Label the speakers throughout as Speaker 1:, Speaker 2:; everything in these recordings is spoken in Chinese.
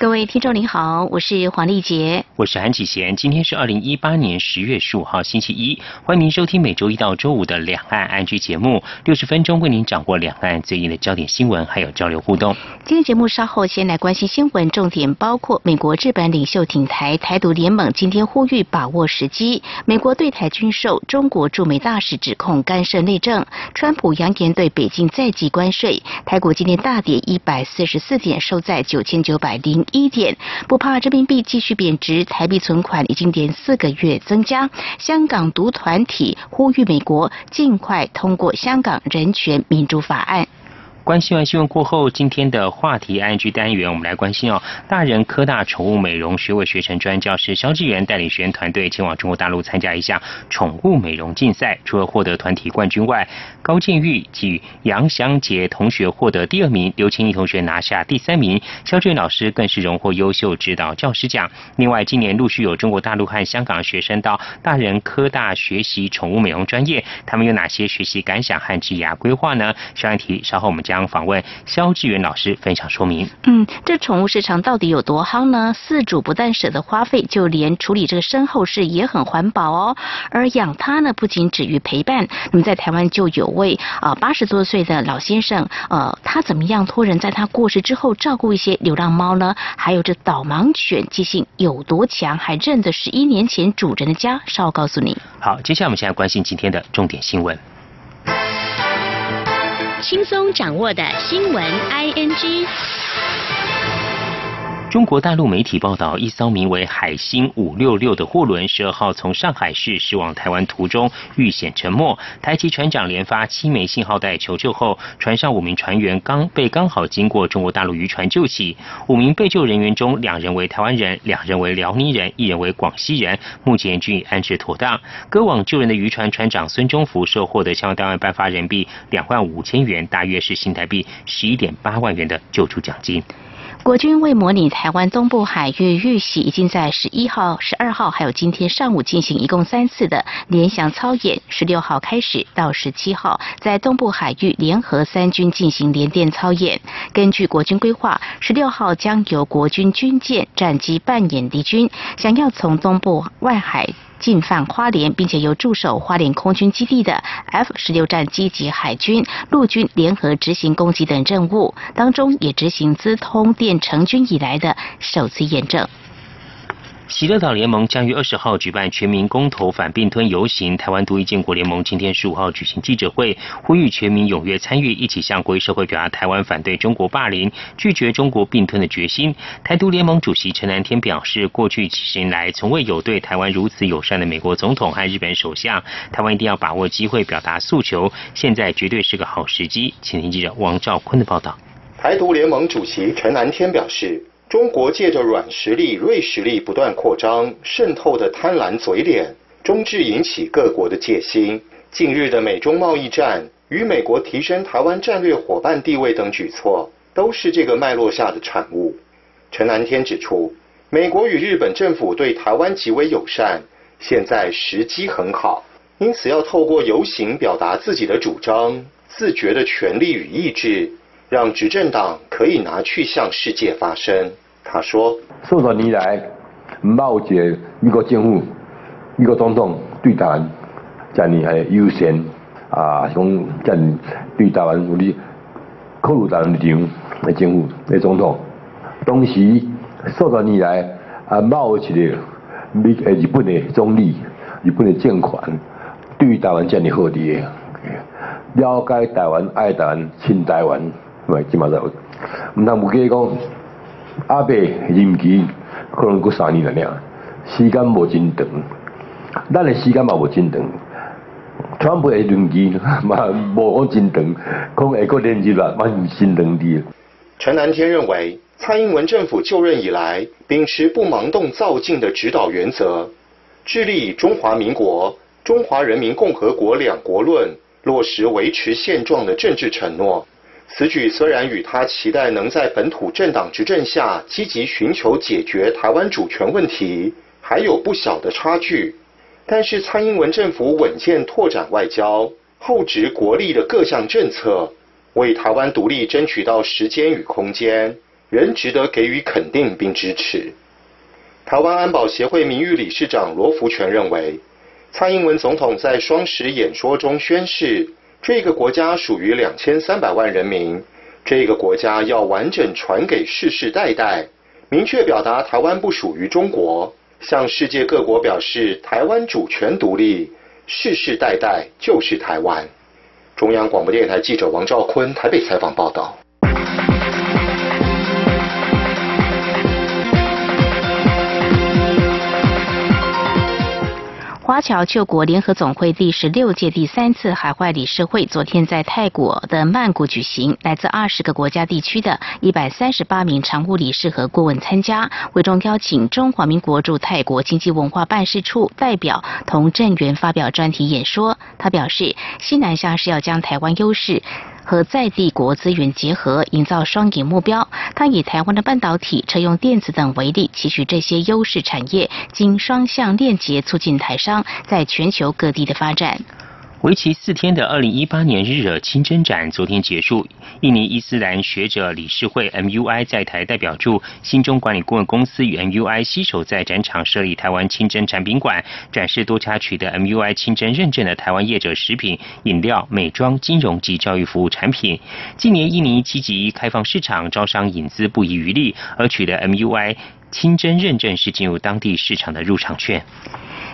Speaker 1: 各位听众您好，我是黄丽杰，
Speaker 2: 我是韩启贤。今天是二零一八年十月十五号星期一，欢迎您收听每周一到周五的两岸安居节目，六十分钟为您掌握两岸最近的焦点新闻，还有交流互动。
Speaker 1: 今天节目稍后先来关心新闻，重点包括美国、日本领袖挺台，台独联盟今天呼吁把握时机。美国对台军售，中国驻美大使指控干涉内政，川普扬言对北京再计关税。台股今天大跌一百四十四点，收在九千九百零。一点不怕人民币继续贬值，台币存款已经连四个月增加。香港独团体呼吁美国尽快通过《香港人权民主法案》。
Speaker 2: 关心完新闻过后，今天的话题 I N G 单元，我们来关心哦。大人科大宠物美容学位学程专教师肖志源带领学员团队前往中国大陆参加一项宠物美容竞赛，除了获得团体冠军外，高建玉及杨祥杰同学获得第二名，刘清怡同学拿下第三名，肖志远老师更是荣获优秀指导教师奖。另外，今年陆续有中国大陆和香港学生到大人科大学习宠物美容专业，他们有哪些学习感想和职涯规划呢？上一题稍后我们将。将访问肖志远老师分享说明。
Speaker 1: 嗯，这宠物市场到底有多夯呢？饲主不但舍得花费，就连处理这个身后事也很环保哦。而养它呢，不仅止于陪伴。那么在台湾就有位啊八十多岁的老先生，呃，他怎么样托人在他过世之后照顾一些流浪猫呢？还有这导盲犬记性有多强，还认得十一年前主人的家？稍后告诉你。
Speaker 2: 好，接下来我们现在关心今天的重点新闻。
Speaker 1: 轻松掌握的新闻，I N G。
Speaker 2: 中国大陆媒体报道，一艘名为“海星五六六”的货轮，十二号从上海市驶往台湾途中遇险沉没。台籍船长连发七枚信号带求救后，船上五名船员刚被刚好经过中国大陆渔船救起。五名被救人员中，两人为台湾人，两人为辽宁人，一人为广西人，目前均已安置妥当。搁网救人的渔船船长孙忠福受获得相关单位颁发人民币两万五千元，大约是新台币十一点八万元的救助奖金。
Speaker 1: 国军为模拟台湾东部海域遇袭，已经在十一号、十二号，还有今天上午进行一共三次的联想操演。十六号开始到十七号，在东部海域联合三军进行联电操演。根据国军规划，十六号将由国军军舰战机扮演敌军，想要从东部外海。进犯花莲，并且由驻守花莲空军基地的 F 十六战机及海军、陆军联合执行攻击等任务，当中也执行资通电成军以来的首次验证。
Speaker 2: 喜乐岛联盟将于二十号举办全民公投反并吞游行。台湾独立建国联盟今天十五号举行记者会，呼吁全民踊跃参与，一起向国际社会表达台湾反对中国霸凌、拒绝中国并吞的决心。台独联盟主席陈南天表示，过去几十年来，从未有对台湾如此友善的美国总统和日本首相。台湾一定要把握机会表达诉求，现在绝对是个好时机。请听记者王兆坤的报道。
Speaker 3: 台独联盟主席陈南天表示。中国借着软实力、锐实力不断扩张，渗透的贪婪嘴脸，终至引起各国的戒心。近日的美中贸易战与美国提升台湾战略伙伴地位等举措，都是这个脉络下的产物。陈南天指出，美国与日本政府对台湾极为友善，现在时机很好，因此要透过游行表达自己的主张、自觉的权利与意志，让执政党可以拿去向世界发声。他说：
Speaker 4: 数十年来，唔冇一个美国政府、美国总统对台湾这样系优先啊，讲这样对台湾有啲考虑台湾立场的政府、的总统。同时，数十年来啊，冇一个美诶日本的总理、日本的政权对台湾这样好啲的，了解台湾、爱台湾、亲台湾，咪即嘛就唔通唔记讲。阿伯任期可能过三年了，时间无真长，咱的时间嘛无真长，川普的任期嘛无讲真长，可能会过连任啦，嘛唔真长啲。
Speaker 3: 陈南天认为，蔡英文政府就任以来，秉持不盲动造进的指导原则，致力中华民国、中华人民共和国两国论，落实维持现状的政治承诺。此举虽然与他期待能在本土政党执政下积极寻求解决台湾主权问题还有不小的差距，但是蔡英文政府稳健拓展外交，厚植国力的各项政策，为台湾独立争取到时间与空间，仍值得给予肯定并支持。台湾安保协会名誉理事长罗福全认为，蔡英文总统在双十演说中宣示。这个国家属于两千三百万人民，这个国家要完整传给世世代代，明确表达台湾不属于中国，向世界各国表示台湾主权独立，世世代代就是台湾。中央广播电台记者王兆坤台北采访报道。
Speaker 1: 华侨救国联合总会第十六届第三次海外理事会昨天在泰国的曼谷举行，来自二十个国家地区的一百三十八名常务理事和顾问参加，会中邀请中华民国驻泰国经济文化办事处代表同郑源发表专题演说。他表示，西南向是要将台湾优势。和在地国资源结合，营造双赢目标。他以台湾的半导体、车用电子等为例，期许这些优势产业经双向链接，促进台商在全球各地的发展。
Speaker 2: 为期四天的二零一八年日惹清真展昨天结束。印尼伊斯兰学者理事会 MUI 在台代表处新中管理顾问公司与 MUI 携手在展场设立台湾清真产品馆，展示多家取得 MUI 清真认证的台湾业者食品、饮料、美妆、金融及教育服务产品。今年印尼积极开放市场，招商引资不遗余力，而取得 MUI 清真认证是进入当地市场的入场券。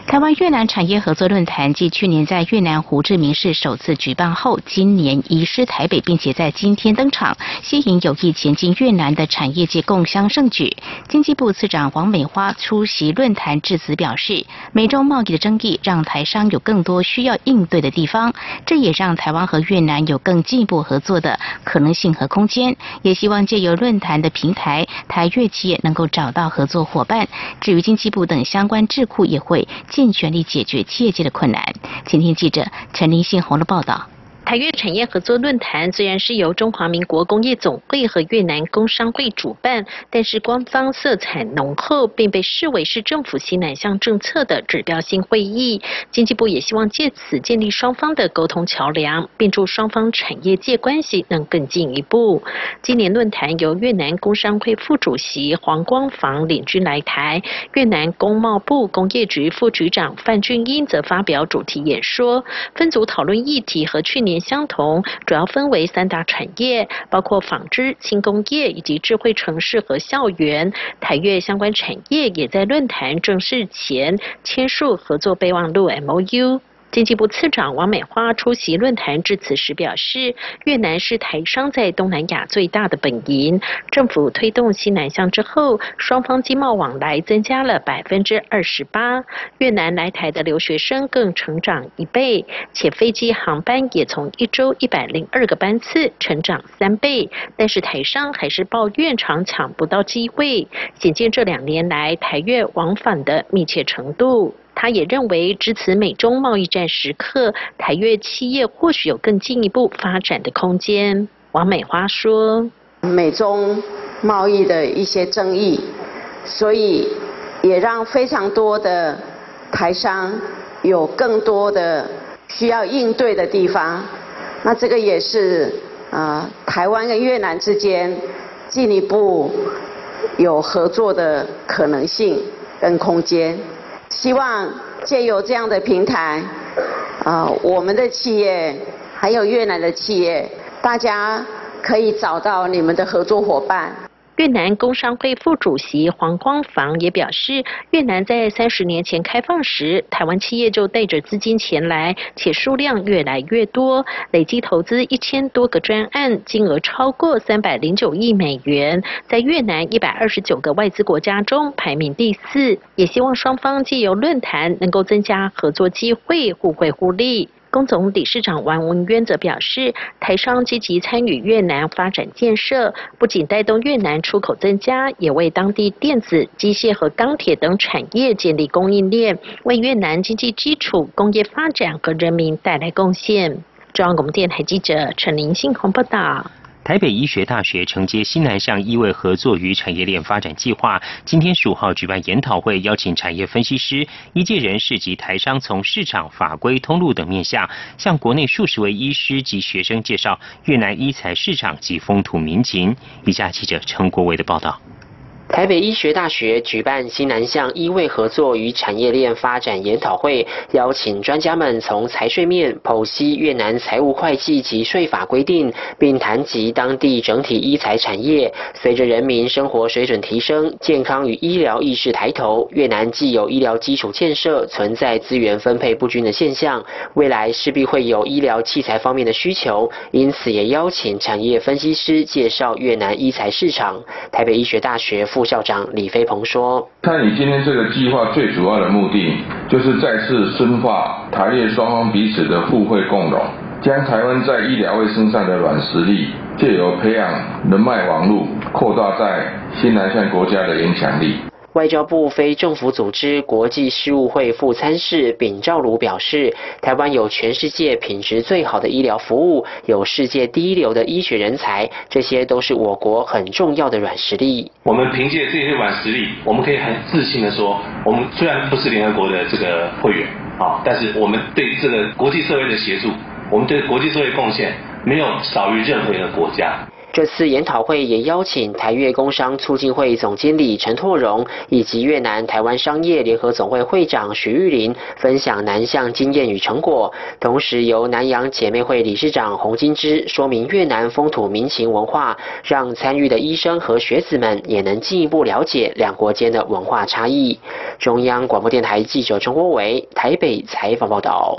Speaker 1: 台湾越南产业合作论坛继去年在越南胡志明市首次举办后，今年移师台北，并且在今天登场，吸引有意前进越南的产业界共襄盛举。经济部次长王美花出席论坛致辞表示，美中贸易的争议让台商有更多需要应对的地方，这也让台湾和越南有更进一步合作的可能性和空间。也希望借由论坛的平台，台越企业能够找到合作伙伴。至于经济部等相关智库，也会。尽全力解决业界的困难。请听记者陈林信宏的报道。
Speaker 5: 台越产业合作论坛虽然是由中华民国工业总会和越南工商会主办，但是官方色彩浓厚，并被视为是政府西南向政策的指标性会议。经济部也希望借此建立双方的沟通桥梁，并助双方产业界关系能更进一步。今年论坛由越南工商会副主席黄光房领军来台，越南工贸部工业局副局长范俊英则发表主题演说，分组讨论议题和去年。相同，主要分为三大产业，包括纺织、轻工业以及智慧城市和校园。台越相关产业也在论坛正式前签署合作备忘录 （MOU）。经济部次长王美花出席论坛致辞时表示，越南是台商在东南亚最大的本营。政府推动西南向之后，双方经贸往来增加了百分之二十八，越南来台的留学生更成长一倍，且飞机航班也从一周一百零二个班次成长三倍。但是台商还是抱怨常抢不到机会，显见这两年来台越往返的密切程度。他也认为，值此美中贸易战时刻，台越企业或许有更进一步发展的空间。王美花说：“
Speaker 6: 美中贸易的一些争议，所以也让非常多的台商有更多的需要应对的地方。那这个也是啊，台湾跟越南之间进一步有合作的可能性跟空间。”希望借由这样的平台，啊，我们的企业还有越南的企业，大家可以找到你们的合作伙伴。
Speaker 5: 越南工商会副主席黄光房也表示，越南在三十年前开放时，台湾企业就带着资金前来，且数量越来越多，累计投资一千多个专案，金额超过三百零九亿美元，在越南一百二十九个外资国家中排名第四。也希望双方借由论坛能够增加合作机会，互惠互利。工总理事长王文渊则表示，台商积极参与越南发展建设，不仅带动越南出口增加，也为当地电子、机械和钢铁等产业建立供应链，为越南经济基础、工业发展和人民带来贡献。中央广播电台记者陈林信宏报道。
Speaker 2: 台北医学大学承接新南向医卫合作与产业链发展计划，今天十五号举办研讨会，邀请产业分析师、医界人士及台商，从市场、法规、通路等面向，向国内数十位医师及学生介绍越南医材市场及风土民情。以下记者陈国伟的报道。
Speaker 7: 台北医学大学举办新南向医卫合作与产业链发展研讨会，邀请专家们从财税面剖析越南财务会计及税法规定，并谈及当地整体医材产业。随着人民生活水准提升，健康与医疗意识抬头，越南既有医疗基础建设，存在资源分配不均的现象，未来势必会有医疗器材方面的需求，因此也邀请产业分析师介绍越南医材市场。台北医学大学副副校长李飞鹏说：“
Speaker 8: 看你今天这个计划最主要的目的，就是再次深化台越双方彼此的互惠共荣，将台湾在医疗卫生上的软实力，借由培养人脉网络，扩大在新南向国家的影响力。”
Speaker 7: 外交部非政府组织国际事务会副参事秉兆鲁表示，台湾有全世界品质最好的医疗服务，有世界第一流的医学人才，这些都是我国很重要的软实力。
Speaker 9: 我们凭借这些软实力，我们可以很自信的说，我们虽然不是联合国的这个会员啊，但是我们对这个国际社会的协助，我们对国际社会贡献，没有少于任何一个国家。
Speaker 7: 这次研讨会也邀请台越工商促进会总经理陈拓荣以及越南台湾商业联合总会会长徐玉林分享南向经验与成果，同时由南洋姐妹会理事长洪金枝说明越南风土民情文化，让参与的医生和学子们也能进一步了解两国间的文化差异。中央广播电台记者陈国伟台北采访报道。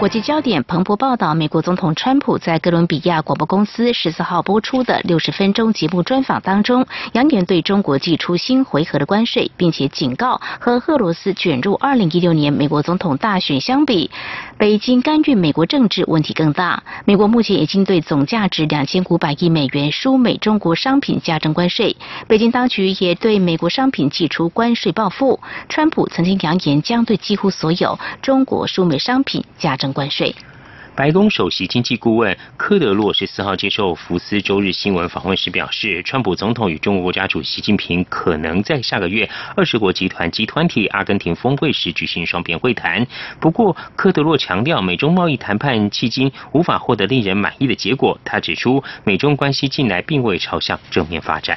Speaker 1: 国际焦点彭博报道，美国总统川普在哥伦比亚广播公司十四号播出的六十分钟节目专访当中，扬言对中国寄出新回合的关税，并且警告和俄罗斯卷入二零一六年美国总统大选相比，北京干预美国政治问题更大。美国目前已经对总价值两千五百亿美元输美中国商品加征关税，北京当局也对美国商品寄出关税报复。川普曾经扬言将对几乎所有中国输美商品加征。关税。
Speaker 2: 白宫首席经济顾问科德洛十四号接受福斯周日新闻访问时表示，川普总统与中国国家主席习近平可能在下个月二十国集团集团体阿根廷峰会时举行双边会谈。不过，科德洛强调，美中贸易谈判迄今无法获得令人满意的结果。他指出，美中关系近来并未朝向正面发展。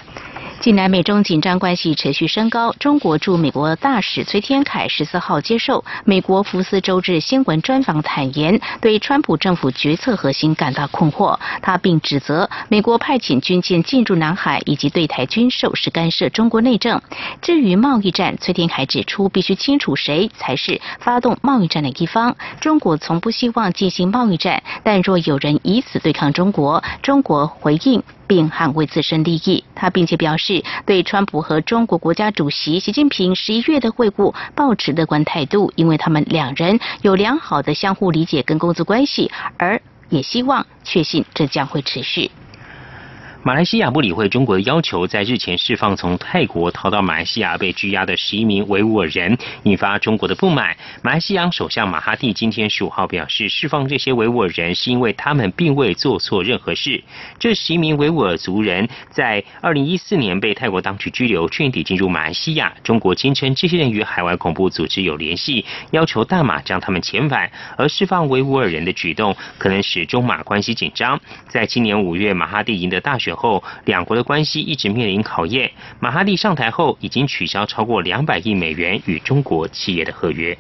Speaker 1: 近来美中紧张关系持续升高。中国驻美国大使崔天凯十四号接受美国福斯周日新闻专访，坦言对川普政府决策核心感到困惑。他并指责美国派遣军舰进入南海以及对台军售是干涉中国内政。至于贸易战，崔天凯指出，必须清楚谁才是发动贸易战的一方。中国从不希望进行贸易战，但若有人以此对抗中国，中国回应。并捍卫自身利益。他并且表示，对川普和中国国家主席习近平十一月的会晤抱持乐观态度，因为他们两人有良好的相互理解跟工作关系，而。也希望确信这将会持续。
Speaker 2: 马来西亚不理会中国的要求，在日前释放从泰国逃到马来西亚被拘押的十一名维吾尔人，引发中国的不满。马来西亚首相马哈蒂今天十五号表示，释放这些维吾尔人是因为他们并未做错任何事。这十一名维吾尔族人在二零一四年被泰国当局拘留，去年底进入马来西亚。中国坚称这些人与海外恐怖组织有联系，要求大马将他们遣返。而释放维吾尔人的举动可能使中马关系紧张。在今年五月，马哈蒂赢得大选。后，两国的关系一直面临考验。马哈蒂上台后，已经取消超过两百亿美元与中国企业的合约。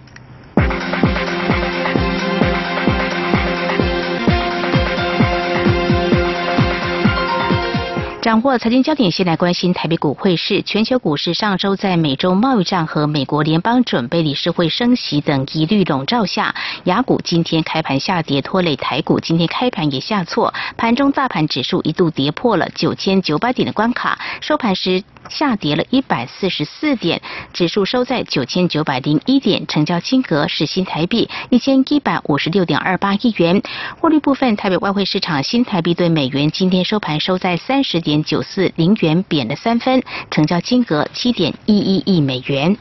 Speaker 1: 掌握财经焦点，先来关心台北股汇市。全球股市上周在美洲贸易战和美国联邦准备理事会升息等疑虑笼罩下，雅股今天开盘下跌，拖累台股今天开盘也下挫。盘中大盘指数一度跌破了九千九百点的关卡，收盘时。下跌了一百四十四点，指数收在九千九百零一点，成交金额是新台币一千一百五十六点二八亿元。汇率部分，台北外汇市场新台币对美元今天收盘收在三十点九四零元，贬了三分，成交金额七点一一亿美元。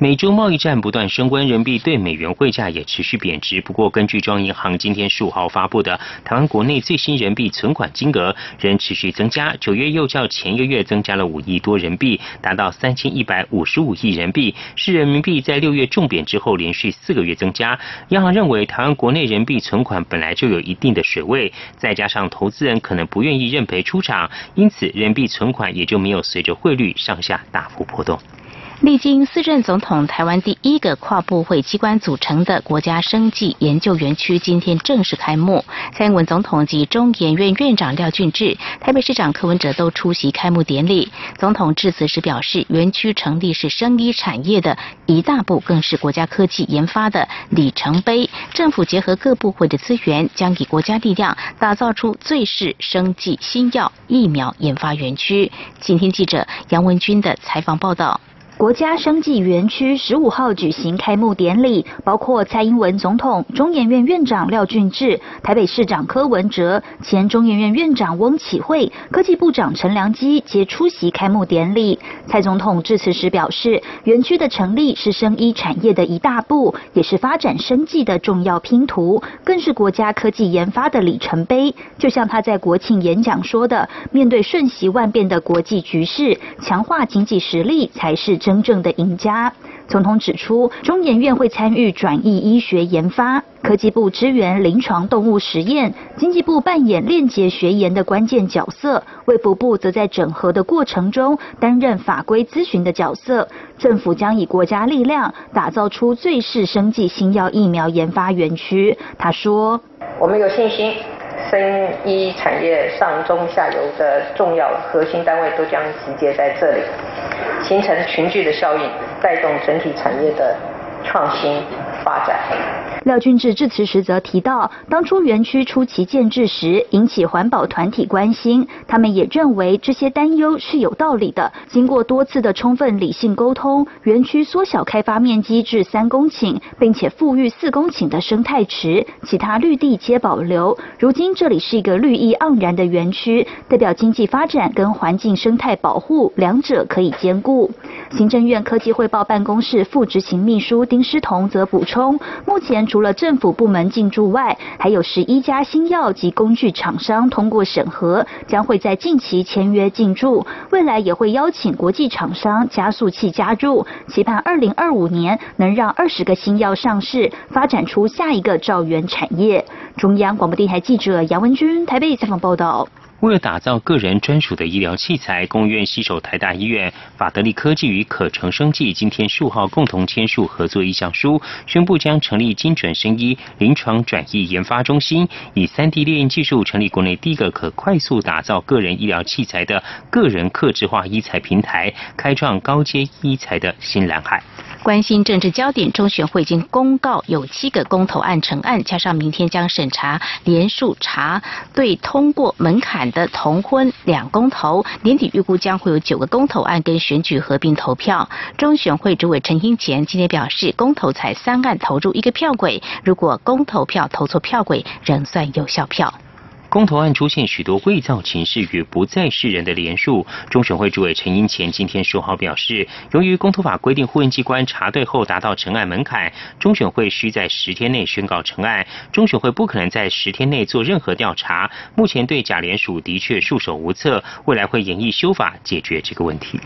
Speaker 2: 美洲贸易战不断升温，人民币对美元汇价也持续贬值。不过，根据中央银行今天十五号发布的台湾国内最新人民币存款金额仍持续增加，九月又较前一个月增加了五亿多人民币，达到三千一百五十五亿人民币，是人民币在六月重贬之后连续四个月增加。央行认为，台湾国内人民币存款本来就有一定的水位，再加上投资人可能不愿意认赔出场，因此人民币存款也就没有随着汇率上下大幅波动。
Speaker 1: 历经四任总统，台湾第一个跨部会机关组成的国家生技研究园区今天正式开幕。蔡英文总统及中研院院长廖俊智、台北市长柯文哲都出席开幕典礼。总统致辞时表示，园区成立是生医产业的一大步，更是国家科技研发的里程碑。政府结合各部会的资源，将以国家力量打造出最适生技新药疫苗研发园区。今天记者杨文军的采访报道。
Speaker 10: 国家生技园区十五号举行开幕典礼，包括蔡英文总统、中研院院长廖俊智、台北市长柯文哲、前中研院院长翁启惠、科技部长陈良基皆出席开幕典礼。蔡总统致辞时表示，园区的成立是生医产业的一大步，也是发展生技的重要拼图，更是国家科技研发的里程碑。就像他在国庆演讲说的：“面对瞬息万变的国际局势，强化经济实力才是。”真正的赢家。总统指出，中研院会参与转移医学研发，科技部支援临床动物实验，经济部扮演链接学研的关键角色，卫福部则在整合的过程中担任法规咨询的角色。政府将以国家力量打造出最适生技新药疫苗研发园区。他说：“
Speaker 11: 我们有信心。”生医产业上中下游的重要核心单位都将集结在这里，形成群聚的效应，带动整体产业的创新发展。
Speaker 10: 廖俊智致辞时则提到，当初园区初期建制时引起环保团体关心，他们也认为这些担忧是有道理的。经过多次的充分理性沟通，园区缩小开发面积至三公顷，并且富裕四公顷的生态池，其他绿地皆保留。如今这里是一个绿意盎然的园区，代表经济发展跟环境生态保护两者可以兼顾。行政院科技汇报办公室副执行秘书丁诗彤则补充，目前除了政府部门进驻外，还有十一家新药及工具厂商通过审核，将会在近期签约进驻。未来也会邀请国际厂商加速器加入，期盼二零二五年能让二十个新药上市，发展出下一个兆元产业。中央广播电台记者杨文君台北采访报道。
Speaker 2: 为了打造个人专属的医疗器材，公院携手台大医院、法德利科技与可成生技今天数号共同签署合作意向书，宣布将成立精准生医临床转移研发中心，以三 D 列印技术成立国内第一个可快速打造个人医疗器材的个人客制化医材平台，开创高阶医材的新蓝海。
Speaker 1: 关心政治焦点，中选会已经公告有七个公投案成案，加上明天将审查连署查对通过门槛。的同婚两公投，年底预估将会有九个公投案跟选举合并投票。中选会主委陈英前今天表示，公投才三案投入一个票轨，如果公投票投错票轨，仍算有效票。
Speaker 2: 公投案出现许多伪造情势与不在世人的连署。中选会主委陈英前今天说号表示，由于公投法规定，户院机关查对后达到成案门槛，中选会需在十天内宣告成案。中选会不可能在十天内做任何调查。目前对假联署的确束手无策，未来会演绎修法解决这个问题。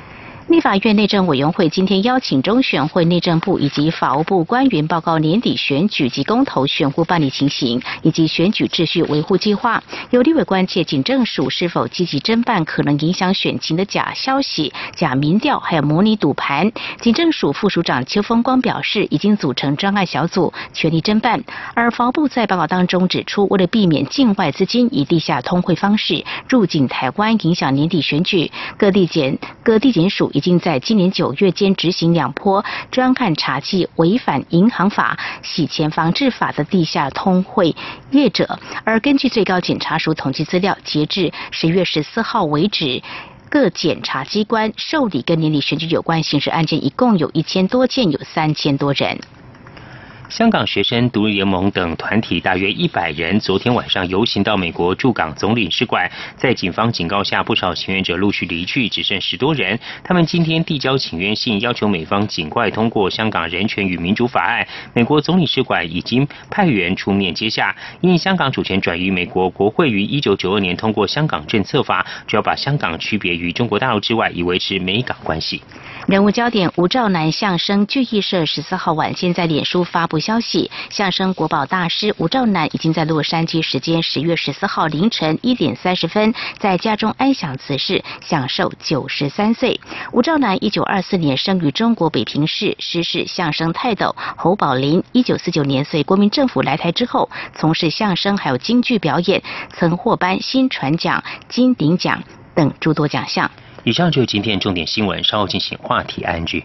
Speaker 1: 立法院内政委员会今天邀请中选会、内政部以及法务部官员报告年底选举及公投选户办理情形，以及选举秩序维护计划。有立委关切，警政署是否积极侦办可能影响选情的假消息、假民调，还有模拟赌盘。警政署副署长邱风光表示，已经组成专案小组，全力侦办。而法务部在报告当中指出，为了避免境外资金以地下通汇方式入境台湾，影响年底选举，各地检各地检署。已经在今年九月间执行两波专案查缉违反银行法、洗钱防治法的地下通会业者，而根据最高检察署统计资料，截至十月十四号为止，各检察机关受理跟年底选举有关刑事案件一共有一千多件，有三千多人。
Speaker 2: 香港学生独立联盟等团体大约一百人，昨天晚上游行到美国驻港总领事馆，在警方警告下，不少请愿者陆续离去，只剩十多人。他们今天递交请愿信，要求美方尽快通过《香港人权与民主法案》。美国总领事馆已经派员出面接下，因香港主权转移美国国会于一九九二年通过《香港政策法》，主要把香港区别于中国大陆之外，以维持美港关系。
Speaker 1: 人物焦点：吴兆南相声剧艺社十四号晚间在脸书发布消息，相声国宝大师吴兆南已经在洛杉矶时间十月十四号凌晨一点三十分在家中安享此世，享受九十三岁。吴兆南一九二四年生于中国北平市，师事相声泰斗侯宝林。一九四九年随国民政府来台之后，从事相声还有京剧表演，曾获颁新传奖、金鼎奖等诸多奖项。
Speaker 2: 以上就是今天重点新闻，稍后进行话题 NG。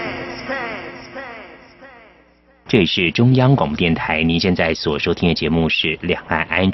Speaker 2: 这里是中央广播电台，您现在所收听的节目是《两岸 ING》。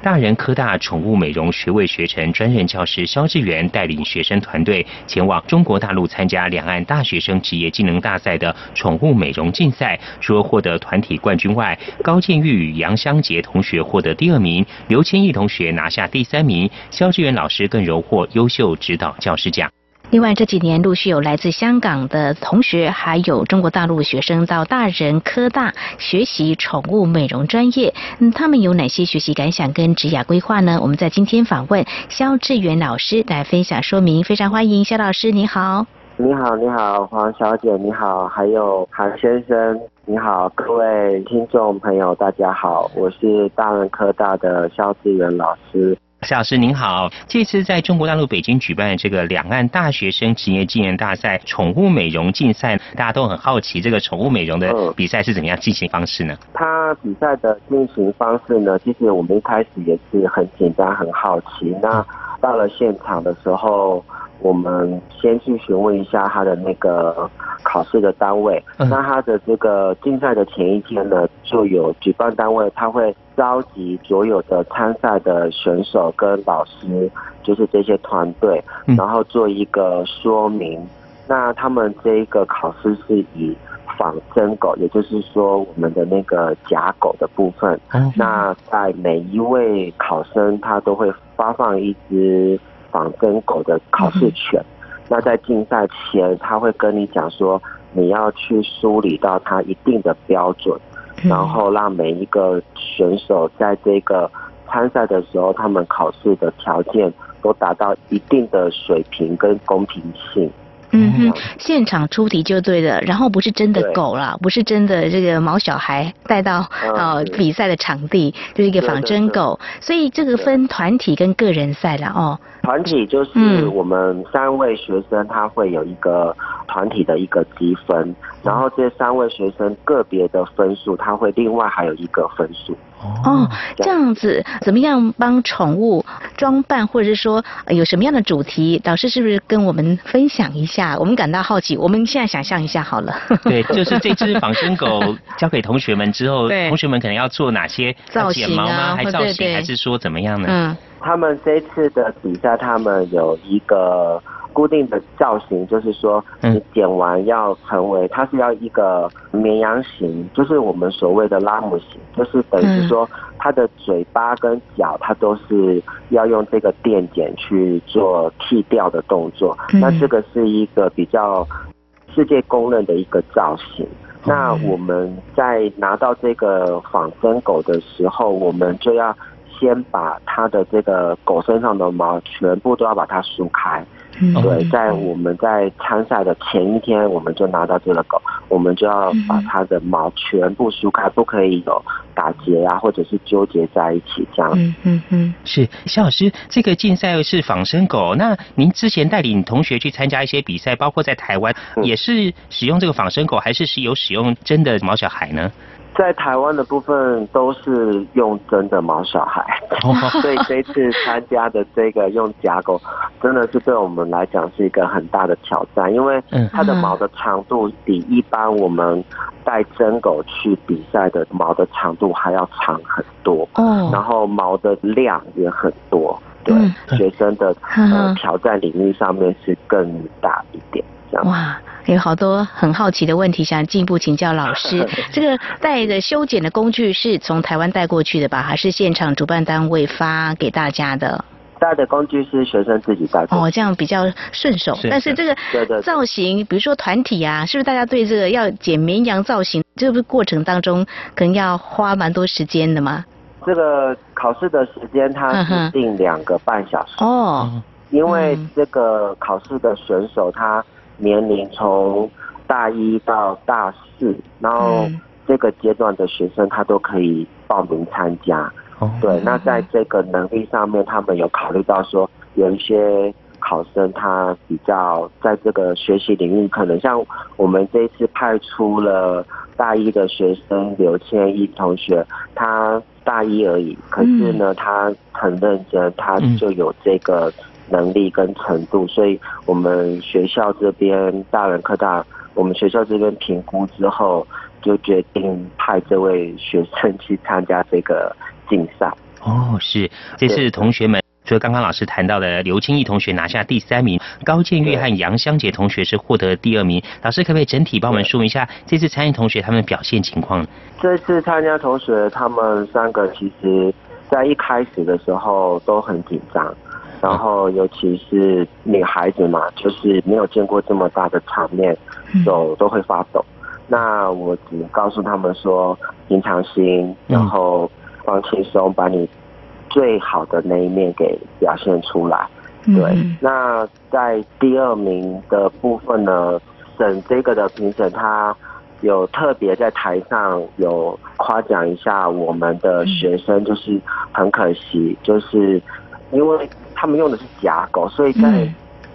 Speaker 2: 大人科大宠物美容学位学程专任教师肖志源带领学生团队前往中国大陆参加两岸大学生职业技能大赛的宠物美容竞赛，除了获得团体冠军外，高建玉与杨香杰同学获得第二名，刘千亿同学拿下第三名，肖志源老师更荣获优秀指导教师奖。
Speaker 1: 另外这几年陆续有来自香港的同学，还有中国大陆学生到大人科大学习宠物美容专业。嗯，他们有哪些学习感想跟职业规划呢？我们在今天访问肖志远老师来分享说明，非常欢迎肖老师，你好。
Speaker 12: 你好，你好，黄小姐，你好，还有韩先生，你好，各位听众朋友，大家好，我是大人科大的肖志远老师。
Speaker 2: 夏老师您好，这次在中国大陆北京举办的这个两岸大学生职业技能大赛宠物美容竞赛，大家都很好奇这个宠物美容的比赛是怎么样进行方式呢？
Speaker 12: 它比赛的进行方式呢，其实我们一开始也是很紧张、很好奇。那到了现场的时候。我们先去询问一下他的那个考试的单位。那他的这个竞赛的前一天呢，就有举办单位他会召集所有的参赛的选手跟老师，就是这些团队，然后做一个说明。那他们这一个考试是以仿真狗，也就是说我们的那个假狗的部分。那在每一位考生，他都会发放一只。仿真狗的考试权，那在竞赛前，他会跟你讲说，你要去梳理到它一定的标准，然后让每一个选手在这个参赛的时候，他们考试的条件都达到一定的水平跟公平性。
Speaker 1: 嗯哼，现场出题就对了，然后不是真的狗啦，不是真的这个毛小孩带到呃比赛的场地，就是一个仿真狗，所以这个分团体跟个人赛了哦。
Speaker 12: 团体就是我们三位学生，他会有一个团体的一个积分，然后这三位学生个别的分数，他会另外还有一个分数。
Speaker 1: 哦，这样子怎么样帮宠物装扮，或者是说有什么样的主题？导师是不是跟我们分享一下？我们感到好奇。我们现在想象一下好了。
Speaker 2: 对，就是这只仿生狗交给同学们之后，同学们可能要做哪些
Speaker 1: 造型
Speaker 2: 啊？还造型，还是说怎么样呢？嗯。
Speaker 12: 他们这次的比赛，他们有一个固定的造型，就是说，你剪完要成为，它是要一个绵羊型，就是我们所谓的拉姆型，就是等于说，它的嘴巴跟脚，它都是要用这个电剪去做剃掉的动作。那这个是一个比较世界公认的一个造型。那我们在拿到这个仿真狗的时候，我们就要。先把它的这个狗身上的毛全部都要把它梳开。嗯对，在我们在参赛的前一天，我们就拿到这个狗，我们就要把它的毛全部梳开，不可以有打结啊，或者是纠结在一起这样。
Speaker 1: 嗯嗯嗯，
Speaker 2: 是肖老师，这个竞赛是仿生狗，那您之前带领同学去参加一些比赛，包括在台湾，也是使用这个仿生狗，还是是有使用真的毛小孩呢？
Speaker 12: 在台湾的部分都是用真的毛小孩，所以这次参加的这个用假狗，真的是对我们来讲是一个很大的挑战，因为它的毛的长度比一般我们带真狗去比赛的毛的长度还要长很多，然后毛的量也很多，对学生的呃挑战领域上面是更大一点。
Speaker 1: 哇，有好多很好奇的问题，想进一步请教老师。这个带的修剪的工具是从台湾带过去的吧，还是现场主办单位发给大家的？
Speaker 12: 带的工具是学生自己带。
Speaker 1: 哦，这样比较顺手。但是这个造型，比如说团体啊，是不是大家对这个要剪绵羊造型，这个过程当中可能要花蛮多时间的吗？
Speaker 12: 这个考试的时间它是定两个半小时。哦。因为这个考试的选手他。年龄从大一到大四，然后这个阶段的学生他都可以报名参加。对，那在这个能力上面，他们有考虑到说，有一些考生他比较在这个学习领域，可能像我们这次派出了大一的学生刘千一同学，他大一而已，可是呢，他很认真，他就有这个。能力跟程度，所以我们学校这边大人科大，我们学校这边评估之后，就决定派这位学生去参加这个竞赛。
Speaker 2: 哦，是，这次同学们除了刚刚老师谈到的刘清义同学拿下第三名，高建玉和杨香杰同学是获得第二名。老师可不可以整体帮我们说明一下这次参与同学他们表现情况？
Speaker 12: 这次参加同学他们三个，其实在一开始的时候都很紧张。然后尤其是女孩子嘛，就是没有见过这么大的场面，手都会发抖。那我只告诉他们说，平常心，然后放轻松，把你最好的那一面给表现出来。对，那在第二名的部分呢，审这个的评审他有特别在台上有夸奖一下我们的学生，就是很可惜，就是因为他们用的是假狗，所以在。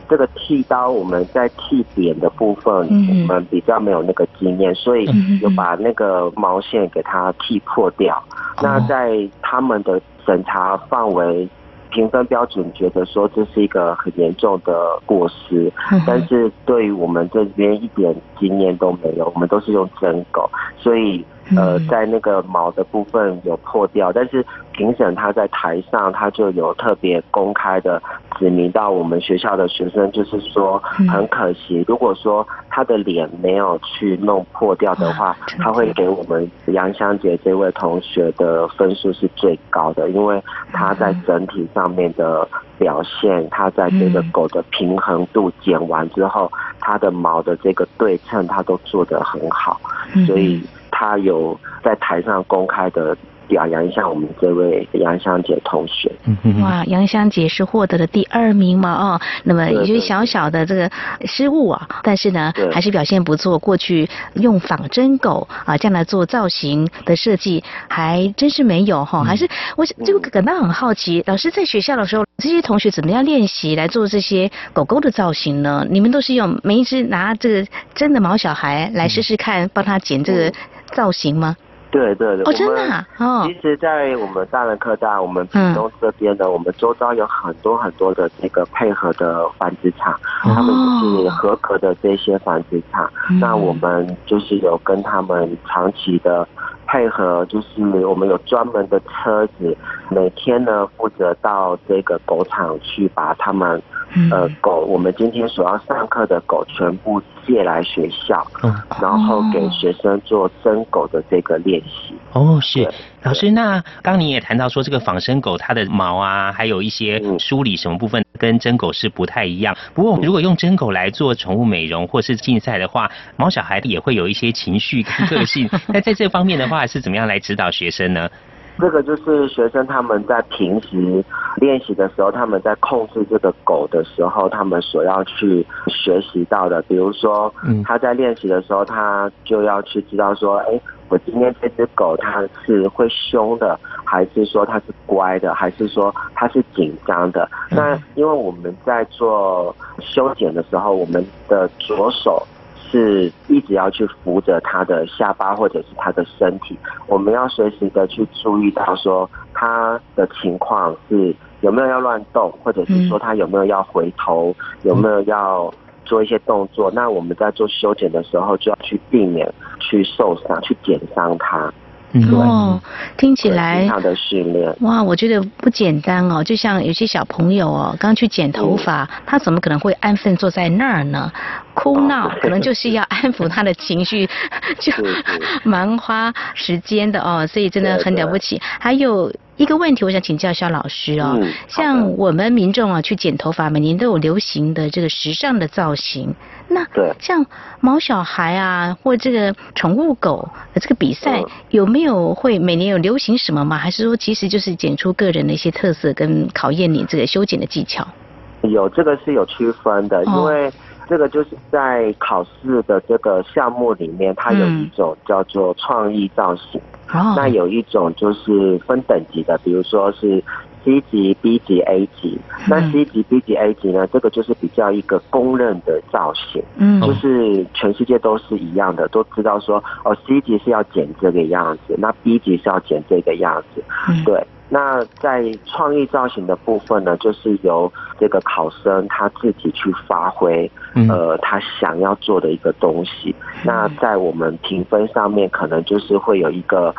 Speaker 12: 这个剃刀，我们在剃扁的部分，我们比较没有那个经验，所以有把那个毛线给它剃破掉。那在他们的审查范围。评分标准觉得说这是一个很严重的过失，但是对于我们这边一点经验都没有，我们都是用真狗，所以呃在那个毛的部分有破掉，但是评审他在台上他就有特别公开的指明到我们学校的学生，就是说很可惜，如果说他的脸没有去弄破掉的话，他会给我们杨香杰这位同学的分数是最高的，因为他在整体上。面的表现，他在这个狗的平衡度剪完之后，它的毛的这个对称，他都做得很好，所以它有在台上公开的。表扬一下我们这位杨香姐同学。
Speaker 1: 哇，杨香姐是获得了第二名嘛？哦，那么也就小小的这个失误啊，但是呢，还是表现不错。过去用仿真狗啊这样来做造型的设计，还真是没有哈。还是我就感到很好奇，老师在学校的时候，这些同学怎么样练习来做这些狗狗的造型呢？你们都是用每一只拿这个真的毛小孩来试试看，帮他剪这个造型吗？
Speaker 12: 对对对，
Speaker 1: 哦，真的啊，哦，
Speaker 12: 其实，在我们大人科大，我们屏东这边呢，我们周遭有很多很多的这个配合的繁殖场，他们就是合格的这些繁殖场，那我们就是有跟他们长期的配合，就是我们有专门的车子，每天呢负责到这个狗场去把他们。呃，狗，我们今天所要上课的狗全部借来学校，然后给学生做真狗的这个练习。
Speaker 2: 哦，是老师，那刚你也谈到说，这个仿生狗它的毛啊，还有一些梳理什么部分跟真狗是不太一样。不过，如果用真狗来做宠物美容或是竞赛的话，毛小孩也会有一些情绪跟个性。那在这方面的话，是怎么样来指导学生呢？
Speaker 12: 这个就是学生他们在平时练习的时候，他们在控制这个狗的时候，他们所要去学习到的。比如说，他在练习的时候，他就要去知道说，哎，我今天这只狗它是会凶的，还是说它是乖的，还是说它是紧张的？那因为我们在做修剪的时候，我们的左手。是一直要去扶着他的下巴或者是他的身体，我们要随时的去注意到说他的情况是有没有要乱动，或者是说他有没有要回头，有没有要做一些动作。那我们在做修剪的时候就要去避免去受伤，去剪伤他。
Speaker 1: 哦，听起来
Speaker 12: 的训练
Speaker 1: 哇，我觉得不简单哦。就像有些小朋友哦，刚去剪头发，他怎么可能会安分坐在那儿呢？哭闹可能就是要安抚他的情绪，就蛮花时间的哦。所以真的很了不起。还有一个问题，我想请教肖老师哦。像我们民众啊去剪头发，每年都有流行的这个时尚的造型。那像毛小孩啊，或这个宠物狗这个比赛，有没有会每年有流行什么吗？还是说其实就是剪出个人的一些特色，跟考验你这个修剪的技巧？
Speaker 12: 有这个是有区分的，因为这个就是在考试的这个项目里面，它有一种叫做创意造型，那有一种就是分等级的，比如说是。C 级、B 级、A 级，那 C 级、B 级、A 级呢？这个就是比较一个公认的造型，嗯，就是全世界都是一样的，都知道说哦，C 级是要剪这个样子，那 B 级是要剪这个样子，对。那在创意造型的部分呢，就是由这个考生他自己去发挥，呃，他想要做的一个东西。那在我们评分上面，可能就是会有一个。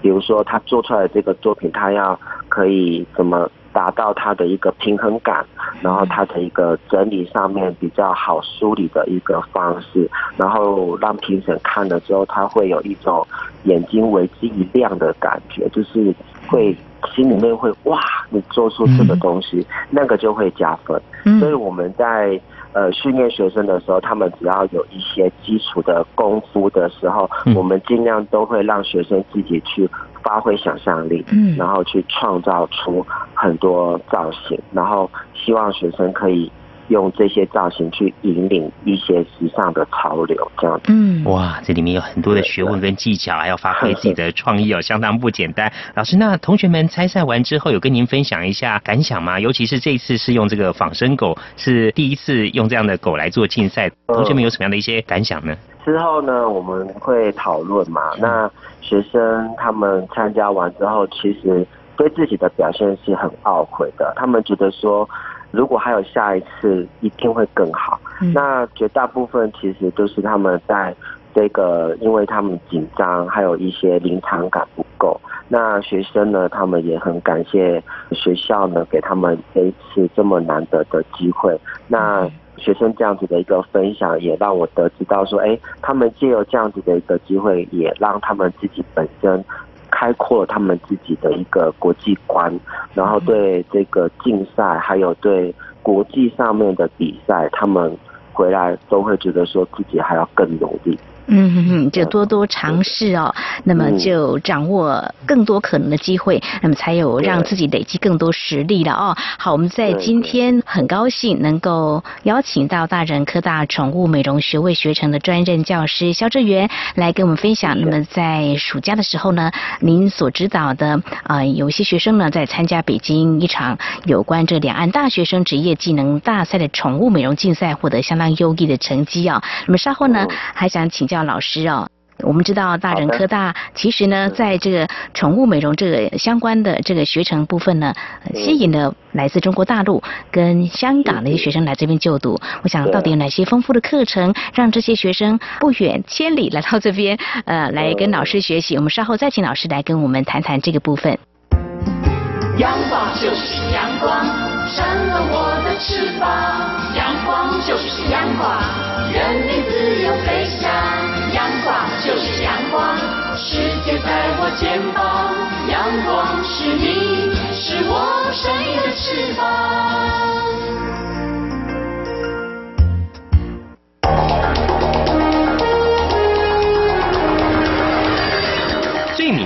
Speaker 12: 比如说，他做出来的这个作品，他要可以怎么达到他的一个平衡感，然后他的一个整理上面比较好梳理的一个方式，然后让评审看了之后，他会有一种眼睛为之一亮的感觉，就是会心里面会哇，你做出这个东西，那个就会加分。所以我们在呃训练学生的时候，他们只要有一些基础的功夫的时候，我们尽量都会让学生自己去。发挥想象力，嗯，然后去创造出很多造型，然后希望学生可以用这些造型去引领一些时尚的潮流，这样子。
Speaker 2: 嗯，哇，这里面有很多的学问跟技巧，还要发挥自己的创意哦，相当不简单。老师，那同学们参赛完之后，有跟您分享一下感想吗？尤其是这一次是用这个仿生狗，是第一次用这样的狗来做竞赛，同学们有什么样的一些感想呢？
Speaker 12: 之后呢，我们会讨论嘛。那学生他们参加完之后，其实对自己的表现是很懊悔的。他们觉得说，如果还有下一次，一定会更好。那绝大部分其实都是他们在这个，因为他们紧张，还有一些临场感不够。那学生呢，他们也很感谢学校呢，给他们这一次这么难得的机会。那学生这样子的一个分享，也让我得知到说，哎，他们借由这样子的一个机会，也让他们自己本身开阔了他们自己的一个国际观，然后对这个竞赛，还有对国际上面的比赛，他们回来都会觉得说自己还要更努力。
Speaker 1: 嗯哼哼，就多多尝试哦，那么就掌握更多可能的机会，那么才有让自己累积更多实力了哦。好，我们在今天很高兴能够邀请到大人科大宠物美容学位学程的专任教师肖志源来跟我们分享。那么在暑假的时候呢，您所指导的啊，有些学生呢在参加北京一场有关这两岸大学生职业技能大赛的宠物美容竞赛，获得相当优异的成绩啊。那么稍后呢，还想请教。老师哦，我们知道大人科大其实呢，在这个宠物美容这个相关的这个学程部分呢，吸引了来自中国大陆跟香港的一些学生来这边就读。我想到底有哪些丰富的课程，让这些学生不远千里来到这边，呃，来跟老师学习？我们稍后再请老师来跟我们谈谈这个部分。
Speaker 13: 阳光就是阳光，扇了我的翅膀。阳光就是阳光，肩膀。阳光是你，是我生命的翅膀。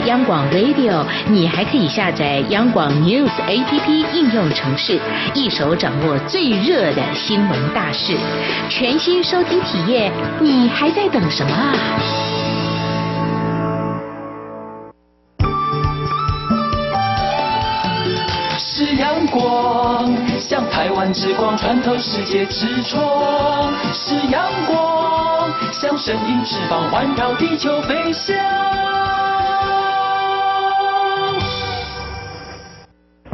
Speaker 1: 央广 Radio，你还可以下载央广 News APP 应用程式，一手掌握最热的新闻大事，全新收听体验，你还在等什么啊？
Speaker 14: 是阳光，像台湾之光穿透世界之窗；是阳光，像神鹰翅膀环绕地球飞翔。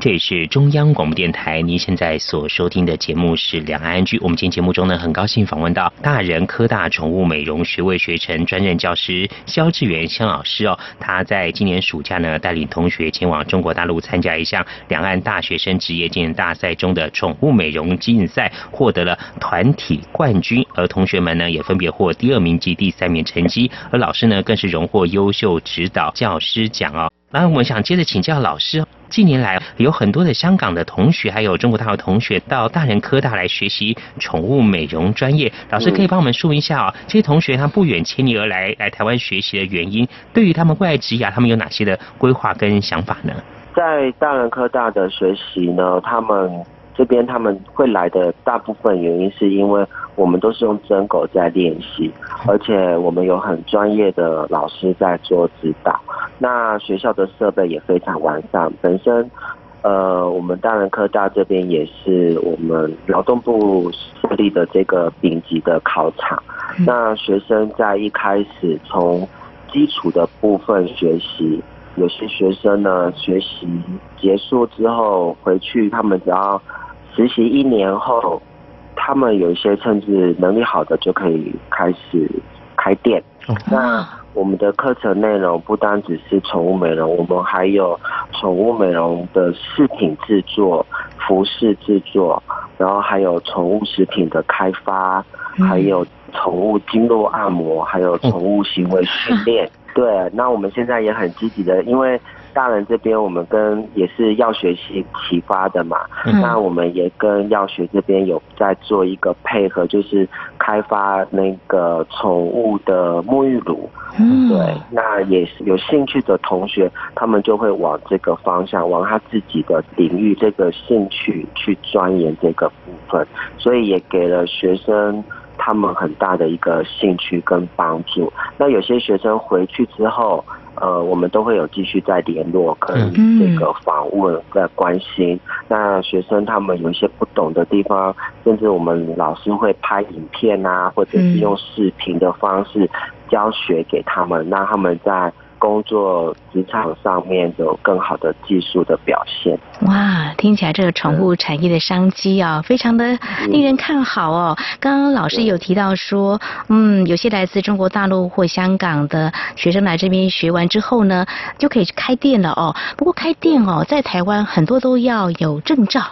Speaker 2: 这里是中央广播电台，您现在所收听的节目是《两岸安居》。我们今天节目中呢，很高兴访问到大人科大宠物美容学位学程专任教师肖志源肖老师哦。他在今年暑假呢，带领同学前往中国大陆参加一项两岸大学生职业技能大赛中的宠物美容竞赛，获得了团体冠军。而同学们呢，也分别获第二名及第三名成绩。而老师呢，更是荣获优秀指导教师奖哦。那我们想接着请教老师，近年来有很多的香港的同学，还有中国大陆同学到大人科大来学习宠物美容专业。老师可以帮我们说一下啊，这些同学他不远千里而来来台湾学习的原因，对于他们未来职业，他们有哪些的规划跟想法呢？
Speaker 12: 在大人科大的学习呢，他们这边他们会来的大部分原因是因为我们都是用真狗在练习，而且我们有很专业的老师在做指导。那学校的设备也非常完善，本身，呃，我们大人科大这边也是我们劳动部设立的这个顶级的考场。那学生在一开始从基础的部分学习，有些学生呢学习结束之后回去，他们只要实习一年后，他们有一些甚至能力好的就可以开始开店。那我们的课程内容不单只是宠物美容，我们还有宠物美容的饰品制作、服饰制作，然后还有宠物食品的开发，还有宠物经络按摩，还有宠物行为训练。对，那我们现在也很积极的，因为。大人这边，我们跟也是药学系启发的嘛，那我们也跟药学这边有在做一个配合，就是开发那个宠物的沐浴乳。嗯，对，那也是有兴趣的同学，他们就会往这个方向，往他自己的领域这个兴趣去钻研这个部分，所以也给了学生他们很大的一个兴趣跟帮助。那有些学生回去之后。呃，我们都会有继续在联络，跟这个访问在关心。那学生他们有一些不懂的地方，甚至我们老师会拍影片啊，或者是用视频的方式教学给他们，让他们在。工作职场上面有更好的技术的表现。
Speaker 1: 哇，听起来这个宠物产业的商机啊，非常的令人看好哦。刚刚老师有提到说，嗯，有些来自中国大陆或香港的学生来这边学完之后呢，就可以开店了哦。不过开店哦，在台湾很多都要有证照，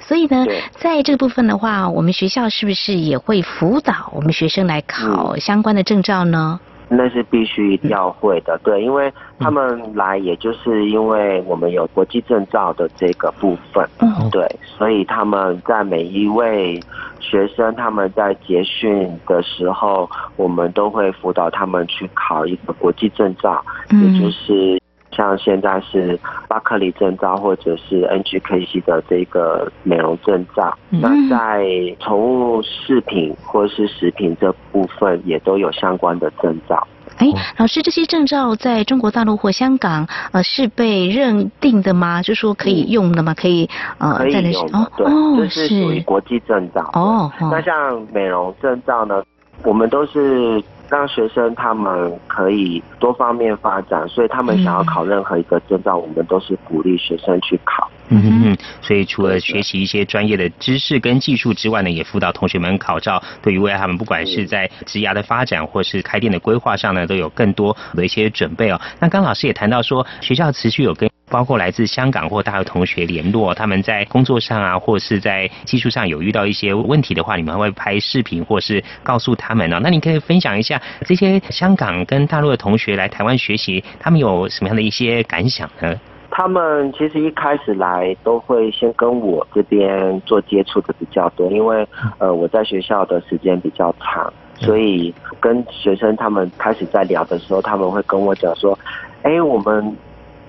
Speaker 1: 所以呢，在这个部分的话，我们学校是不是也会辅导我们学生来考相关的证照呢？
Speaker 12: 那是必须要会的，对，因为他们来，也就是因为我们有国际证照的这个部分，对，所以他们在每一位学生他们在结训的时候，我们都会辅导他们去考一个国际证照，也就是。像现在是巴克利证照或者是 NGKC 的这个美容证照，那在宠物饰品或者是食品这部分也都有相关的证照。
Speaker 1: 哎，老师，这些证照在中国大陆或香港呃是被认定的吗？就说可以用的吗？可以
Speaker 12: 呃，可以用哦，对，这是属于国际证照。哦，那像美容证照呢，我们都是。让学生他们可以多方面发展，所以他们想要考任何一个证照，我们都是鼓励学生去考。
Speaker 2: 嗯，所以除了学习一些专业的知识跟技术之外呢，也辅导同学们考照，对于未来他们不管是在职涯的发展或是开店的规划上呢，都有更多的一些准备哦。那刚老师也谈到说，学校持续有跟。包括来自香港或大陆同学联络，他们在工作上啊，或是在技术上有遇到一些问题的话，你们会拍视频或是告诉他们呢？那你可以分享一下这些香港跟大陆的同学来台湾学习，他们有什么样的一些感想呢？
Speaker 12: 他们其实一开始来都会先跟我这边做接触的比较多，因为呃我在学校的时间比较长，所以跟学生他们开始在聊的时候，他们会跟我讲说，哎，我们。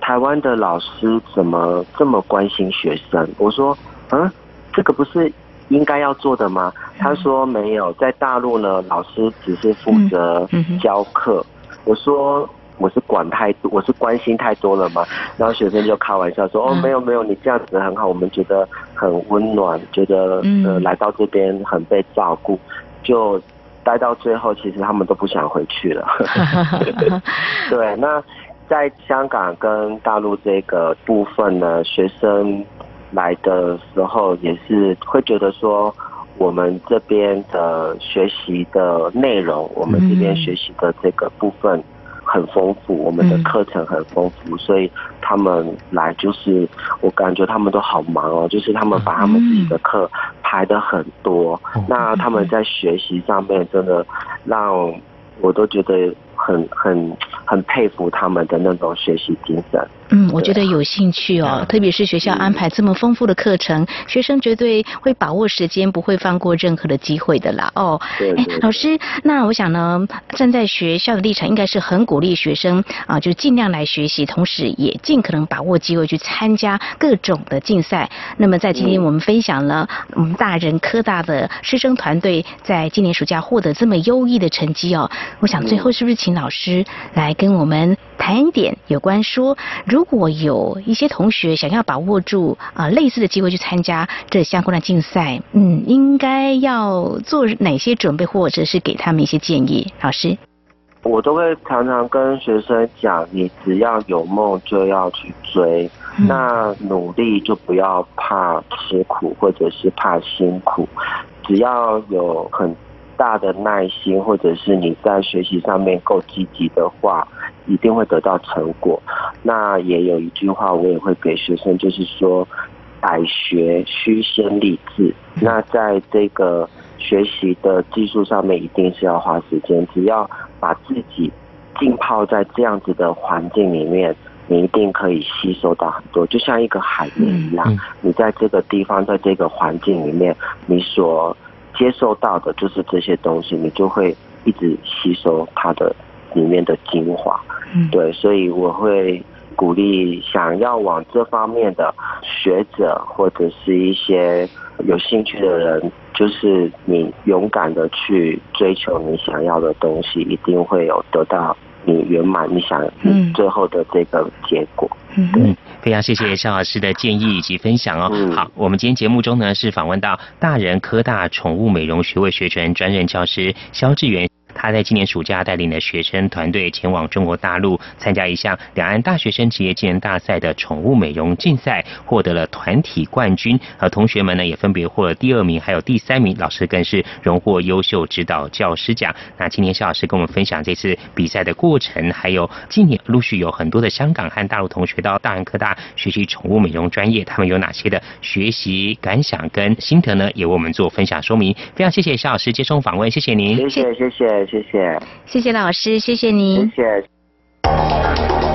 Speaker 12: 台湾的老师怎么这么关心学生？我说，嗯，这个不是应该要做的吗？他说没有，在大陆呢，老师只是负责教课。我说我是管太多，我是关心太多了嘛？然后学生就开玩笑说，哦，没有没有，你这样子很好，我们觉得很温暖，觉得呃来到这边很被照顾，就待到最后，其实他们都不想回去了。对，那。在香港跟大陆这个部分呢，学生来的时候也是会觉得说，我们这边的学习的内容，我们这边学习的这个部分很丰富，我们的课程很丰富，所以他们来就是我感觉他们都好忙哦，就是他们把他们自己的课排的很多，那他们在学习上面真的让我都觉得很很很佩服他们的那种学习精神。
Speaker 1: 嗯，我觉得有兴趣哦，特别是学校安排这么丰富的课程，学生绝对会把握时间，不会放过任何的机会的啦。哦，哎，老师，那我想呢，站在学校的立场，应该是很鼓励学生啊，就尽量来学习，同时也尽可能把握机会去参加各种的竞赛。那么在今天我们分享了我们大人科大的师生团队在今年暑假获得这么优异的成绩哦，我想最后是不是请老师来跟我们谈一点有关说。如果有一些同学想要把握住啊类似的机会去参加这相关的竞赛，嗯，应该要做哪些准备，或者是给他们一些建议？老师，
Speaker 12: 我都会常常跟学生讲，你只要有梦就要去追，那努力就不要怕吃苦或者是怕辛苦，只要有很。大的耐心，或者是你在学习上面够积极的话，一定会得到成果。那也有一句话，我也会给学生，就是说，百学须先立志。那在这个学习的技术上面，一定是要花时间。只要把自己浸泡在这样子的环境里面，你一定可以吸收到很多。就像一个海绵一样，你在这个地方，在这个环境里面，你所接受到的就是这些东西，你就会一直吸收它的里面的精华。嗯，对，所以我会鼓励想要往这方面的学者或者是一些有兴趣的人，就是你勇敢的去追求你想要的东西，一定会有得到你圆满你想最后的这个结果。
Speaker 2: 嗯，非常谢谢肖老师的建议以及分享哦。好，我们今天节目中呢是访问到大人科大宠物美容学位学程专任教师肖志源。他在今年暑假带领的学生团队前往中国大陆参加一项两岸大学生职业技能大赛的宠物美容竞赛，获得了团体冠军。而同学们呢也分别获了第二名，还有第三名。老师更是荣获优秀指导教师奖。那今年肖老师跟我们分享这次比赛的过程，还有今年陆续有很多的香港和大陆同学到大安科大学习宠物美容专业，他们有哪些的学习感想跟心得呢？也为我们做分享说明。非常谢谢肖老师接受访问，谢谢您，
Speaker 12: 谢谢谢谢。谢谢，
Speaker 1: 谢谢老师，谢谢您。
Speaker 12: 谢谢。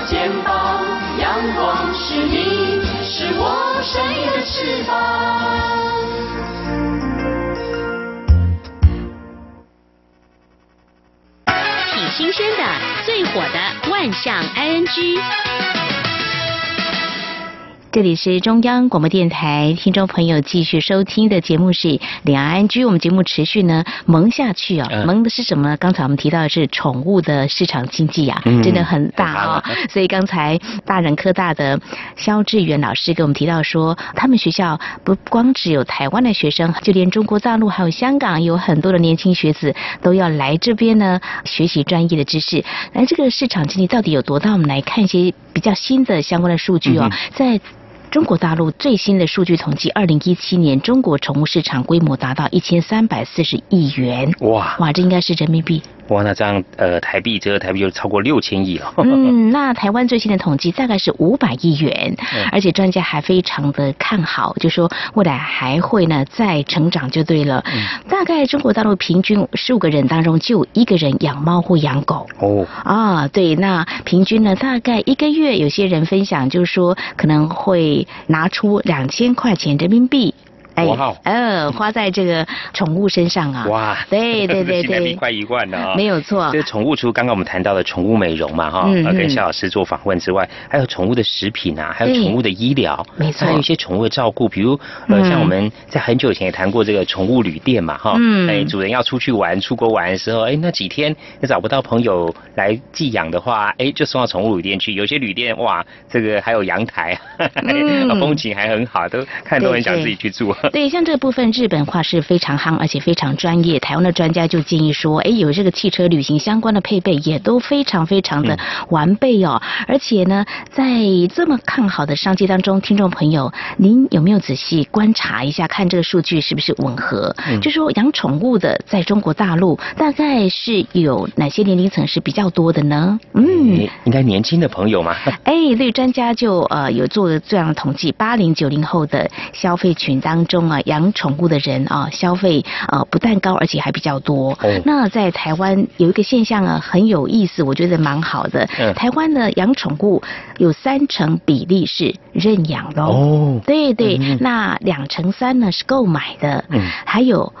Speaker 13: 肩膀。阳光是你。生意的翅膀。
Speaker 15: 挺新鲜的，最火的万象 ING。
Speaker 1: 这里是中央广播电台，听众朋友继续收听的节目是两岸安居。我们节目持续呢蒙下去啊，蒙的是什么呢？刚才我们提到的是宠物的市场经济啊，真的很大啊。所以刚才大人科大的肖志远老师给我们提到说，他们学校不光只有台湾的学生，就连中国大陆还有香港有很多的年轻学子都要来这边呢学习专业的知识。那这个市场经济到底有多大？我们来看一些比较新的相关的数据哦，在。中国大陆最新的数据统计，二零一七年中国宠物市场规模达到一千三百四十亿元。哇哇，这应该是人民币。
Speaker 2: 哇，那这样呃，台币折合台币就超过六千亿了。
Speaker 1: 嗯，那台湾最新的统计大概是五百亿元，而且专家还非常的看好，就说未来还会呢再成长就对了。大概中国大陆平均十五个人当中就一个人养猫或养狗。哦啊，对，那平均呢大概一个月，有些人分享就是说可能会拿出两千块钱人民币。
Speaker 2: 哎，
Speaker 1: 嗯，花在这个宠物身上啊，哇，对对对对，
Speaker 2: 快一万了啊，
Speaker 1: 没有错。
Speaker 2: 这个宠物除刚刚我们谈到的宠物美容嘛，哈，跟肖老师做访问之外，还有宠物的食品啊，还有宠物的医疗，
Speaker 1: 没错，
Speaker 2: 还有一些宠物的照顾，比如呃，像我们在很久以前也谈过这个宠物旅店嘛，哈，嗯，哎，主人要出去玩、出国玩的时候，哎，那几天也找不到朋友来寄养的话，哎，就送到宠物旅店去。有些旅店哇，这个还有阳台，风景还很好，都看都很想自己去住。
Speaker 1: 对，像这部分日本话是非常夯，而且非常专业。台湾的专家就建议说，哎，有这个汽车旅行相关的配备也都非常非常的完备哦。而且呢，在这么看好的商机当中，听众朋友，您有没有仔细观察一下，看这个数据是不是吻合？就说养宠物的在中国大陆大概是有哪些年龄层是比较多的呢？
Speaker 2: 嗯，应该年轻的朋友嘛。
Speaker 1: 哎，对，专家就呃有做这样的统计，八零九零后的消费群当中。中啊，养宠物的人啊，消费呃不但高，而且还比较多。那在台湾有一个现象啊，很有意思，我觉得蛮好的。台湾呢养宠物有三成比例是认养的哦。对对，那两成三呢是购买的。嗯，还有。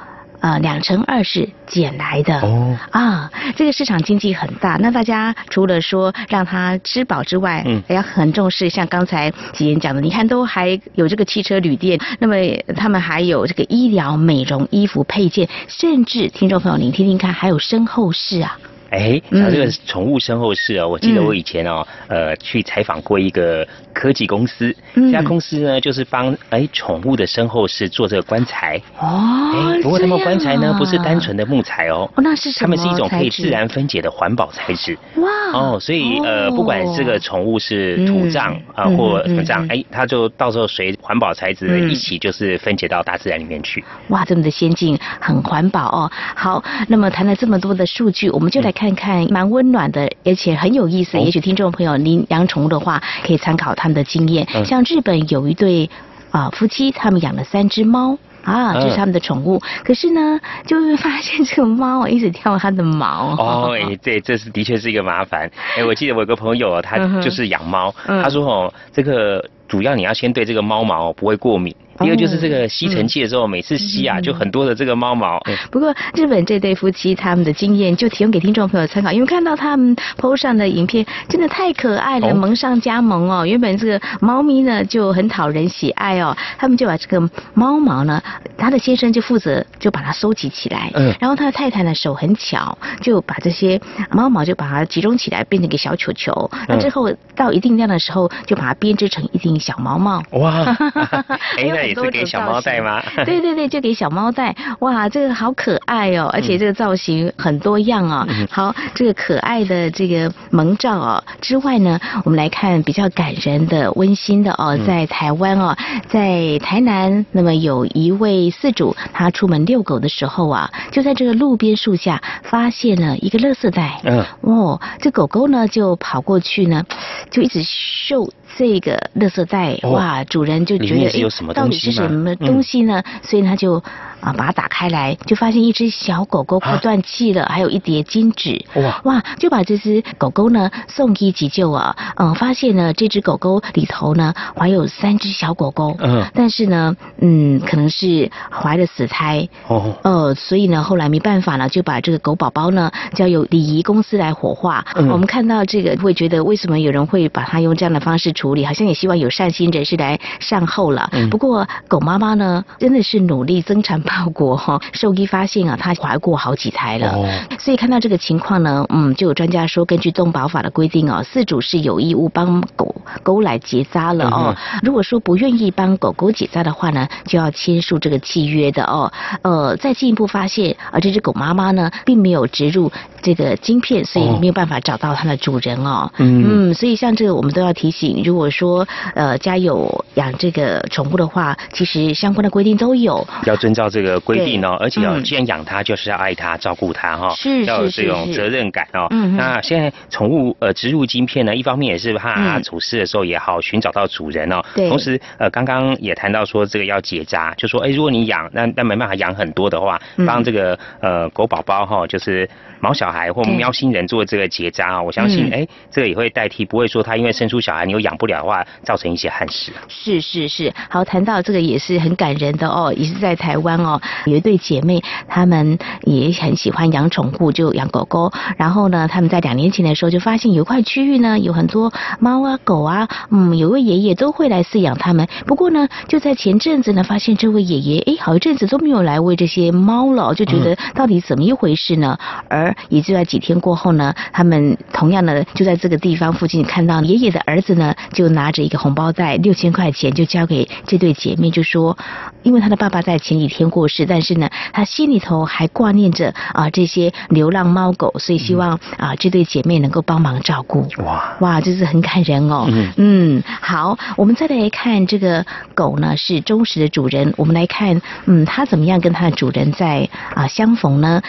Speaker 1: 呃，两成二是捡来的哦啊，这个市场经济很大。那大家除了说让他吃饱之外，嗯，还要很重视。像刚才几人讲的，你看都还有这个汽车旅店，那么他们还有这个医疗美容、衣服配件，甚至听众朋友您听听看，还有身后事啊。
Speaker 2: 哎，像这个宠物身后事哦，我记得我以前哦，呃，去采访过一个科技公司，这家公司呢就是帮哎宠物的身后事做这个棺材哦。哎，不过他们棺材呢不是单纯的木材哦，哦
Speaker 1: 那是什么？
Speaker 2: 他们是一种可以自然分解的环保材质哇哦，所以呃，不管这个宠物是土葬啊或什么葬，哎，它就到时候随环保材质一起就是分解到大自然里面去。
Speaker 1: 哇，这么的先进，很环保哦。好，那么谈了这么多的数据，我们就来。看看看蛮温暖的，而且很有意思。也许听众朋友您养宠物的话，可以参考他们的经验。像日本有一对啊夫妻，他们养了三只猫啊，这是他们的宠物。可是呢，就会发现这个猫一直挑它的毛。
Speaker 2: 哦，哎，对，这是的确是一个麻烦。哎，我记得我有个朋友，他就是养猫，他说哦，这个主要你要先对这个猫毛不会过敏。第二就是这个吸尘器的时候，每次吸啊，就很多的这个猫毛。
Speaker 1: 不过日本这对夫妻他们的经验就提供给听众朋友参考，因为看到他们 PO 上的影片真的太可爱了，萌上加萌哦。原本这个猫咪呢就很讨人喜爱哦，他们就把这个猫毛呢，他的先生就负责就把它收集起来，嗯，然后他的太太呢手很巧，就把这些猫毛就把它集中起来变成一个小球球，那之后到一定量的时候就把它编织成一顶小毛帽。哇，
Speaker 2: 哎。也是给小猫戴吗？
Speaker 1: 对对对，就给小猫戴。哇，这个好可爱哦，而且这个造型很多样哦。好，这个可爱的这个萌照哦之外呢，我们来看比较感人的、温馨的哦，在台湾哦，在台南，那么有一位饲主，他出门遛狗的时候啊，就在这个路边树下发现了一个垃圾袋。嗯。哦，这狗狗呢就跑过去呢，就一直嗅。这个垃圾袋，哇，主人就觉得
Speaker 2: 哎，
Speaker 1: 到底是什么东西呢？所以他就。啊，把它打开来，就发现一只小狗狗快断气了，还有一叠金纸。哇哇，就把这只狗狗呢送医急救啊。嗯，发现呢这只狗狗里头呢怀有三只小狗狗。嗯，但是呢，嗯，可能是怀了死胎。哦。呃，所以呢后来没办法呢，就把这个狗宝宝呢交由礼仪公司来火化。嗯。我们看到这个会觉得，为什么有人会把它用这样的方式处理？好像也希望有善心人士来善后了。嗯。不过狗妈妈呢，真的是努力增产。报过哈，兽医发现啊，它怀过好几胎了，所以看到这个情况呢，嗯，就有专家说，根据动保法的规定哦，饲主是有义务帮狗狗来结扎了哦。如果说不愿意帮狗狗结扎的话呢，就要签署这个契约的哦。呃，再进一步发现，啊，这只狗妈妈呢，并没有植入这个晶片，所以没有办法找到它的主人哦。嗯，所以像这个，我们都要提醒，如果说呃家有养这个宠物的话，其实相关的规定都有，
Speaker 2: 要遵照。这个规定哦，而且要既然养它，就是要爱它、照顾它哈，要有这种责任感哦。那现在宠物呃植入晶片呢，一方面也是怕它走失的时候也好寻找到主人哦。同时呃刚刚也谈到说这个要结扎，就说哎如果你养那那没办法养很多的话，帮这个呃狗宝宝哈就是。毛小孩或喵星人做这个结扎啊，我相信哎，这个也会代替，不会说他因为生出小孩你又养不了的话，造成一些憾事。
Speaker 1: 是是是，好，谈到这个也是很感人的哦，也是在台湾哦，有一对姐妹，她们也很喜欢养宠物，就养狗狗。然后呢，他们在两年前的时候就发现有一块区域呢，有很多猫啊狗啊，嗯，有位爷爷都会来饲养它们。不过呢，就在前阵子呢，发现这位爷爷哎，好一阵子都没有来喂这些猫了，就觉得到底怎么一回事呢？而也就在几天过后呢，他们同样的就在这个地方附近看到爷爷的儿子呢，就拿着一个红包袋六千块钱就交给这对姐妹，就说，因为他的爸爸在前几天过世，但是呢，他心里头还挂念着啊这些流浪猫狗，所以希望啊这对姐妹能够帮忙照顾。哇哇，这是很感人哦。嗯嗯，好，我们再来看这个狗呢是忠实的主人，我们来看嗯它怎么样跟它的主人在啊相逢呢？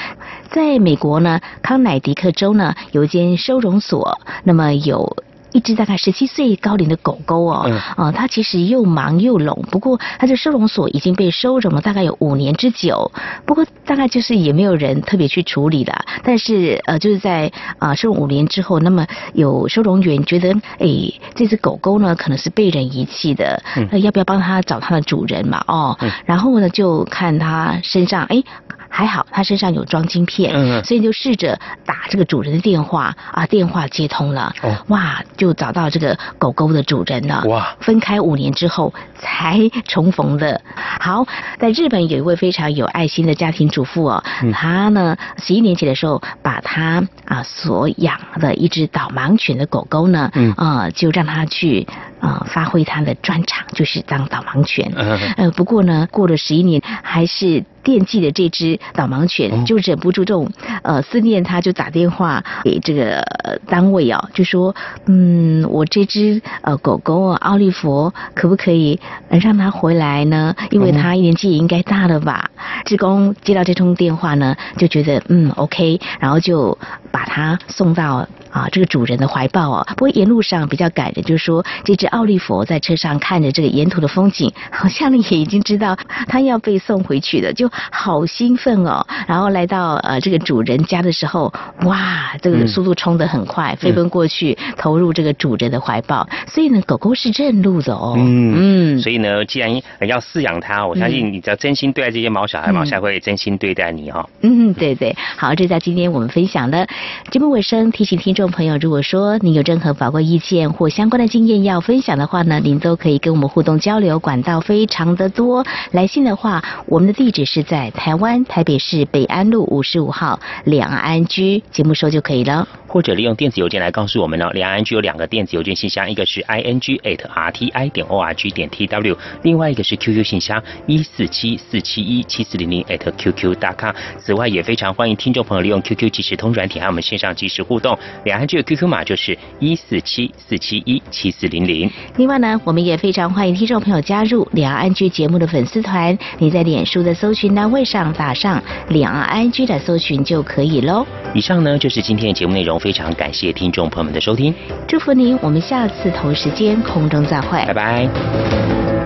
Speaker 1: 在美国呢。康乃狄克州呢有一间收容所，那么有一只大概十七岁高龄的狗狗哦，啊，它其实又忙又聋，不过它的收容所已经被收容了大概有五年之久，不过大概就是也没有人特别去处理了，但是呃就是在啊收容五年之后，那么有收容员觉得哎这只狗狗呢可能是被人遗弃的，那要不要帮它找它的主人嘛哦，然后呢就看它身上哎。还好，他身上有装晶片，所以就试着打这个主人的电话啊，电话接通了，哇，就找到这个狗狗的主人了。哇，分开五年之后才重逢的。好，在日本有一位非常有爱心的家庭主妇哦，她呢十一年前的时候，把她啊所养的一只导盲犬的狗狗呢，啊就让它去啊发挥它的专长，就是当导盲犬。呃，不过呢，过了十一年还是。惦记的这只导盲犬就忍不住这种呃思念，他就打电话给这个单位啊，就说嗯，我这只呃狗狗啊，奥利佛可不可以让它回来呢？因为它年纪也应该大了吧。职工接到这通电话呢，就觉得嗯 OK，然后就把它送到。啊，这个主人的怀抱哦！不过沿路上比较感人，就是说这只奥利佛在车上看着这个沿途的风景，好像也已经知道它要被送回去的，就好兴奋哦。然后来到呃这个主人家的时候，哇，这个速度冲得很快，飞奔过去投入这个主人的怀抱。所以呢，狗狗是认路的哦。
Speaker 2: 嗯嗯。所以呢，既然要饲养它，我相信你只要真心对待这些毛小孩，毛小孩会真心对待你哦。
Speaker 1: 嗯，对对。好，这在今天我们分享的节目尾声，提醒听众。朋友，如果说您有任何宝贵意见或相关的经验要分享的话呢，您都可以跟我们互动交流，管道非常的多。来信的话，我们的地址是在台湾台北市北安路五十五号两安居，节目收就可以了。
Speaker 2: 或者利用电子邮件来告诉我们呢，两岸居有两个电子邮件信箱，一个是 i n g at r t i 点 o r g 点 t w，另外一个是 QQ 信箱一四七四七一七四零零 at qq 大咖。此外，也非常欢迎听众朋友利用 QQ 即时通软体和我们线上即时互动。两岸居的 QQ 码就是一四七四七一七四零零。
Speaker 1: 另外呢，我们也非常欢迎听众朋友加入两岸居节目的粉丝团，你在脸书的搜寻单位上打上两岸居的搜寻就可以喽。
Speaker 2: 以上呢就是今天的节目内容。容，非常感谢听众朋友们的收听，
Speaker 1: 祝福您，我们下次同时间空中再会，
Speaker 2: 拜拜。